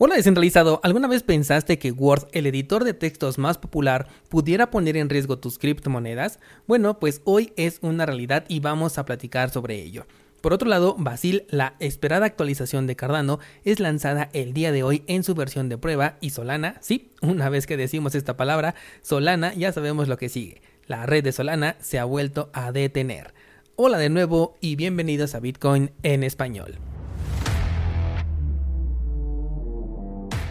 Hola descentralizado, ¿alguna vez pensaste que Word, el editor de textos más popular, pudiera poner en riesgo tus criptomonedas? Bueno, pues hoy es una realidad y vamos a platicar sobre ello. Por otro lado, Basil, la esperada actualización de Cardano, es lanzada el día de hoy en su versión de prueba y Solana, sí, una vez que decimos esta palabra, Solana ya sabemos lo que sigue. La red de Solana se ha vuelto a detener. Hola de nuevo y bienvenidos a Bitcoin en español.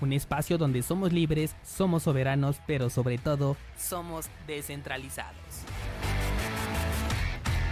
un espacio donde somos libres, somos soberanos, pero sobre todo somos descentralizados.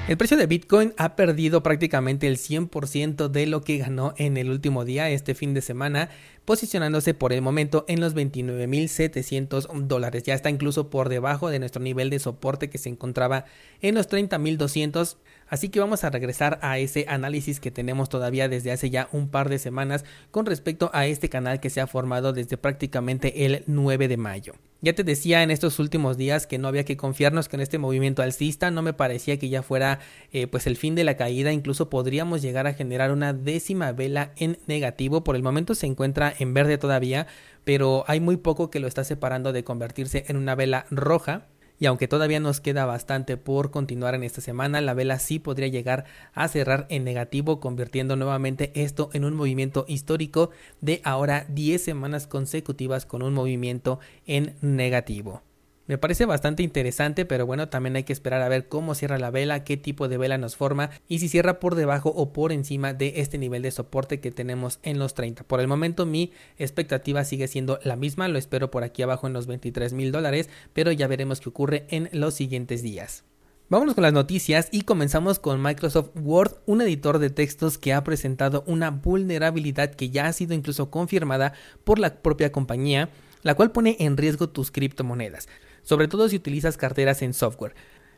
El precio de Bitcoin ha perdido prácticamente el 100% de lo que ganó en el último día, este fin de semana, posicionándose por el momento en los 29.700 dólares. Ya está incluso por debajo de nuestro nivel de soporte que se encontraba en los 30.200 Así que vamos a regresar a ese análisis que tenemos todavía desde hace ya un par de semanas con respecto a este canal que se ha formado desde prácticamente el 9 de mayo. Ya te decía en estos últimos días que no había que confiarnos con este movimiento alcista, no me parecía que ya fuera eh, pues el fin de la caída, incluso podríamos llegar a generar una décima vela en negativo, por el momento se encuentra en verde todavía, pero hay muy poco que lo está separando de convertirse en una vela roja y aunque todavía nos queda bastante por continuar en esta semana, la vela sí podría llegar a cerrar en negativo, convirtiendo nuevamente esto en un movimiento histórico de ahora 10 semanas consecutivas con un movimiento en negativo. Me parece bastante interesante, pero bueno, también hay que esperar a ver cómo cierra la vela, qué tipo de vela nos forma y si cierra por debajo o por encima de este nivel de soporte que tenemos en los 30. Por el momento mi expectativa sigue siendo la misma, lo espero por aquí abajo en los 23 mil dólares, pero ya veremos qué ocurre en los siguientes días. Vámonos con las noticias y comenzamos con Microsoft Word, un editor de textos que ha presentado una vulnerabilidad que ya ha sido incluso confirmada por la propia compañía, la cual pone en riesgo tus criptomonedas sobre todo si utilizas carteras en software.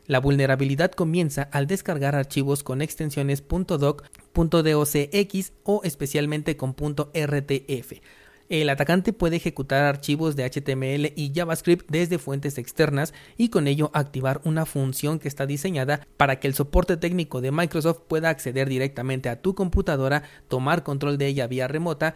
La vulnerabilidad comienza al descargar archivos con extensiones .doc, .docx o especialmente con .rtf. El atacante puede ejecutar archivos de HTML y JavaScript desde fuentes externas y con ello activar una función que está diseñada para que el soporte técnico de Microsoft pueda acceder directamente a tu computadora, tomar control de ella vía remota,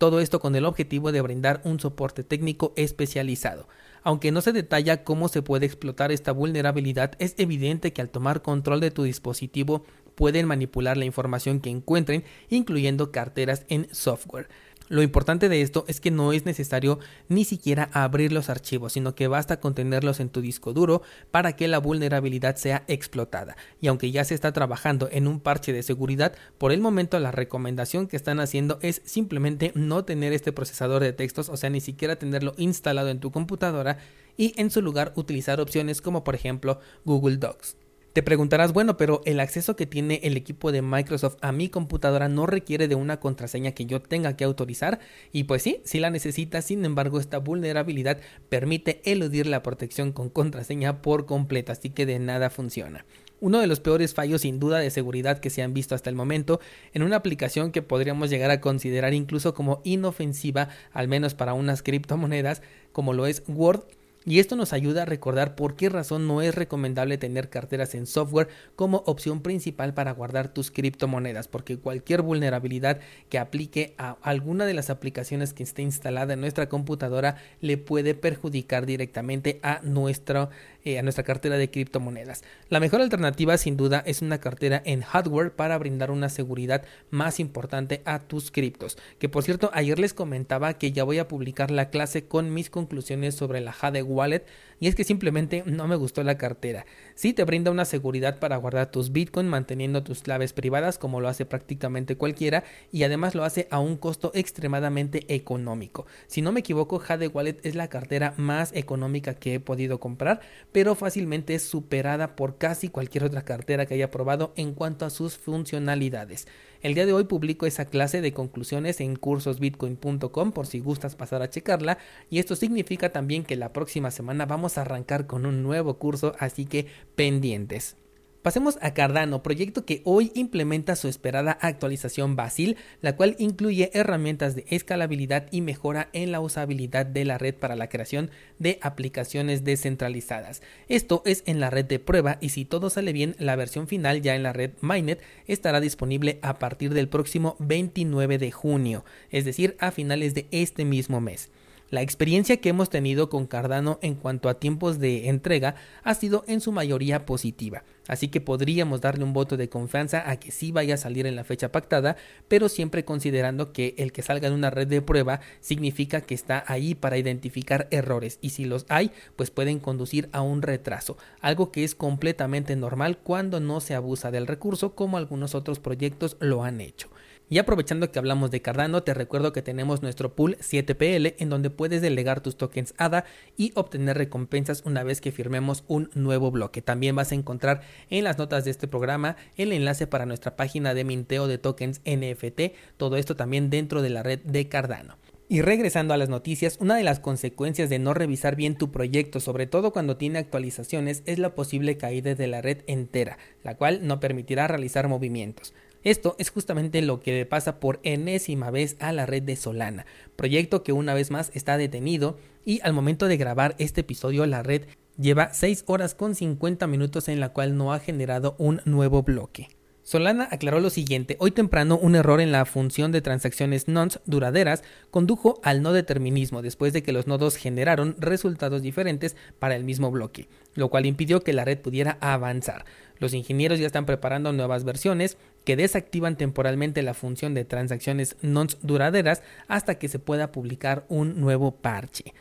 todo esto con el objetivo de brindar un soporte técnico especializado. Aunque no se detalla cómo se puede explotar esta vulnerabilidad, es evidente que al tomar control de tu dispositivo pueden manipular la información que encuentren, incluyendo carteras en software. Lo importante de esto es que no es necesario ni siquiera abrir los archivos, sino que basta con tenerlos en tu disco duro para que la vulnerabilidad sea explotada. Y aunque ya se está trabajando en un parche de seguridad, por el momento la recomendación que están haciendo es simplemente no tener este procesador de textos, o sea, ni siquiera tenerlo instalado en tu computadora y en su lugar utilizar opciones como por ejemplo Google Docs. Te preguntarás, bueno, pero el acceso que tiene el equipo de Microsoft a mi computadora no requiere de una contraseña que yo tenga que autorizar. Y pues sí, sí la necesita, sin embargo, esta vulnerabilidad permite eludir la protección con contraseña por completo, así que de nada funciona. Uno de los peores fallos sin duda de seguridad que se han visto hasta el momento en una aplicación que podríamos llegar a considerar incluso como inofensiva, al menos para unas criptomonedas, como lo es Word y esto nos ayuda a recordar por qué razón no es recomendable tener carteras en software como opción principal para guardar tus criptomonedas, porque cualquier vulnerabilidad que aplique a alguna de las aplicaciones que esté instalada en nuestra computadora le puede perjudicar directamente a, nuestro, eh, a nuestra cartera de criptomonedas. La mejor alternativa sin duda es una cartera en hardware para brindar una seguridad más importante a tus criptos. Que por cierto, ayer les comentaba que ya voy a publicar la clase con mis conclusiones sobre la hardware wallet y es que simplemente no me gustó la cartera. Sí te brinda una seguridad para guardar tus Bitcoin manteniendo tus claves privadas como lo hace prácticamente cualquiera y además lo hace a un costo extremadamente económico. Si no me equivoco, Jade Wallet es la cartera más económica que he podido comprar, pero fácilmente es superada por casi cualquier otra cartera que haya probado en cuanto a sus funcionalidades. El día de hoy publico esa clase de conclusiones en cursosbitcoin.com por si gustas pasar a checarla y esto significa también que la próxima semana vamos a arrancar con un nuevo curso, así que pendientes. Pasemos a Cardano, proyecto que hoy implementa su esperada actualización Basil, la cual incluye herramientas de escalabilidad y mejora en la usabilidad de la red para la creación de aplicaciones descentralizadas. Esto es en la red de prueba y si todo sale bien, la versión final ya en la red Mainnet estará disponible a partir del próximo 29 de junio, es decir, a finales de este mismo mes. La experiencia que hemos tenido con Cardano en cuanto a tiempos de entrega ha sido en su mayoría positiva, así que podríamos darle un voto de confianza a que sí vaya a salir en la fecha pactada, pero siempre considerando que el que salga en una red de prueba significa que está ahí para identificar errores y si los hay, pues pueden conducir a un retraso, algo que es completamente normal cuando no se abusa del recurso como algunos otros proyectos lo han hecho. Y aprovechando que hablamos de Cardano, te recuerdo que tenemos nuestro pool 7PL en donde puedes delegar tus tokens ADA y obtener recompensas una vez que firmemos un nuevo bloque. También vas a encontrar en las notas de este programa el enlace para nuestra página de minteo de tokens NFT, todo esto también dentro de la red de Cardano. Y regresando a las noticias, una de las consecuencias de no revisar bien tu proyecto, sobre todo cuando tiene actualizaciones, es la posible caída de la red entera, la cual no permitirá realizar movimientos. Esto es justamente lo que le pasa por enésima vez a la red de Solana, proyecto que una vez más está detenido y al momento de grabar este episodio la red lleva 6 horas con 50 minutos en la cual no ha generado un nuevo bloque. Solana aclaró lo siguiente, hoy temprano un error en la función de transacciones nonce duraderas condujo al no determinismo después de que los nodos generaron resultados diferentes para el mismo bloque, lo cual impidió que la red pudiera avanzar. Los ingenieros ya están preparando nuevas versiones que desactivan temporalmente la función de transacciones nonce duraderas hasta que se pueda publicar un nuevo parche.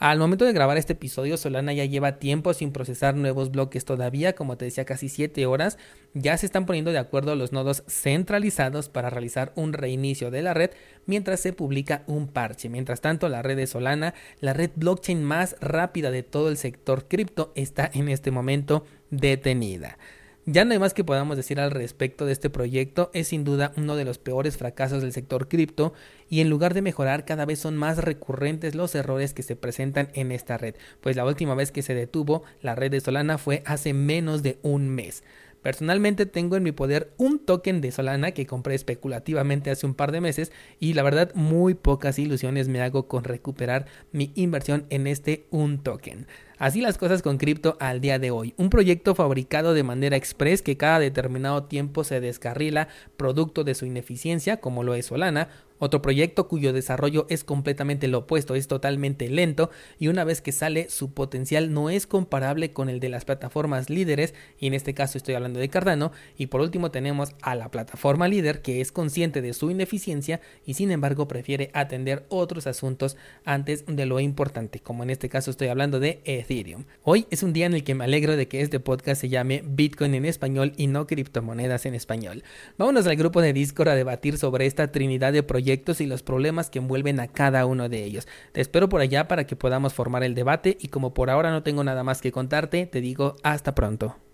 Al momento de grabar este episodio, Solana ya lleva tiempo sin procesar nuevos bloques todavía, como te decía, casi 7 horas. Ya se están poniendo de acuerdo los nodos centralizados para realizar un reinicio de la red mientras se publica un parche. Mientras tanto, la red de Solana, la red blockchain más rápida de todo el sector cripto, está en este momento detenida. Ya no hay más que podamos decir al respecto de este proyecto, es sin duda uno de los peores fracasos del sector cripto y en lugar de mejorar cada vez son más recurrentes los errores que se presentan en esta red, pues la última vez que se detuvo la red de Solana fue hace menos de un mes. Personalmente tengo en mi poder un token de Solana que compré especulativamente hace un par de meses y la verdad muy pocas ilusiones me hago con recuperar mi inversión en este un token. Así las cosas con cripto al día de hoy. Un proyecto fabricado de manera express que cada determinado tiempo se descarrila producto de su ineficiencia, como lo es Solana, otro proyecto cuyo desarrollo es completamente lo opuesto, es totalmente lento y una vez que sale su potencial no es comparable con el de las plataformas líderes y en este caso estoy hablando de Cardano y por último tenemos a la plataforma líder que es consciente de su ineficiencia y sin embargo prefiere atender otros asuntos antes de lo importante como en este caso estoy hablando de Ethereum. Hoy es un día en el que me alegro de que este podcast se llame Bitcoin en español y no criptomonedas en español. Vámonos al grupo de Discord a debatir sobre esta trinidad de y los problemas que envuelven a cada uno de ellos. Te espero por allá para que podamos formar el debate y como por ahora no tengo nada más que contarte, te digo hasta pronto.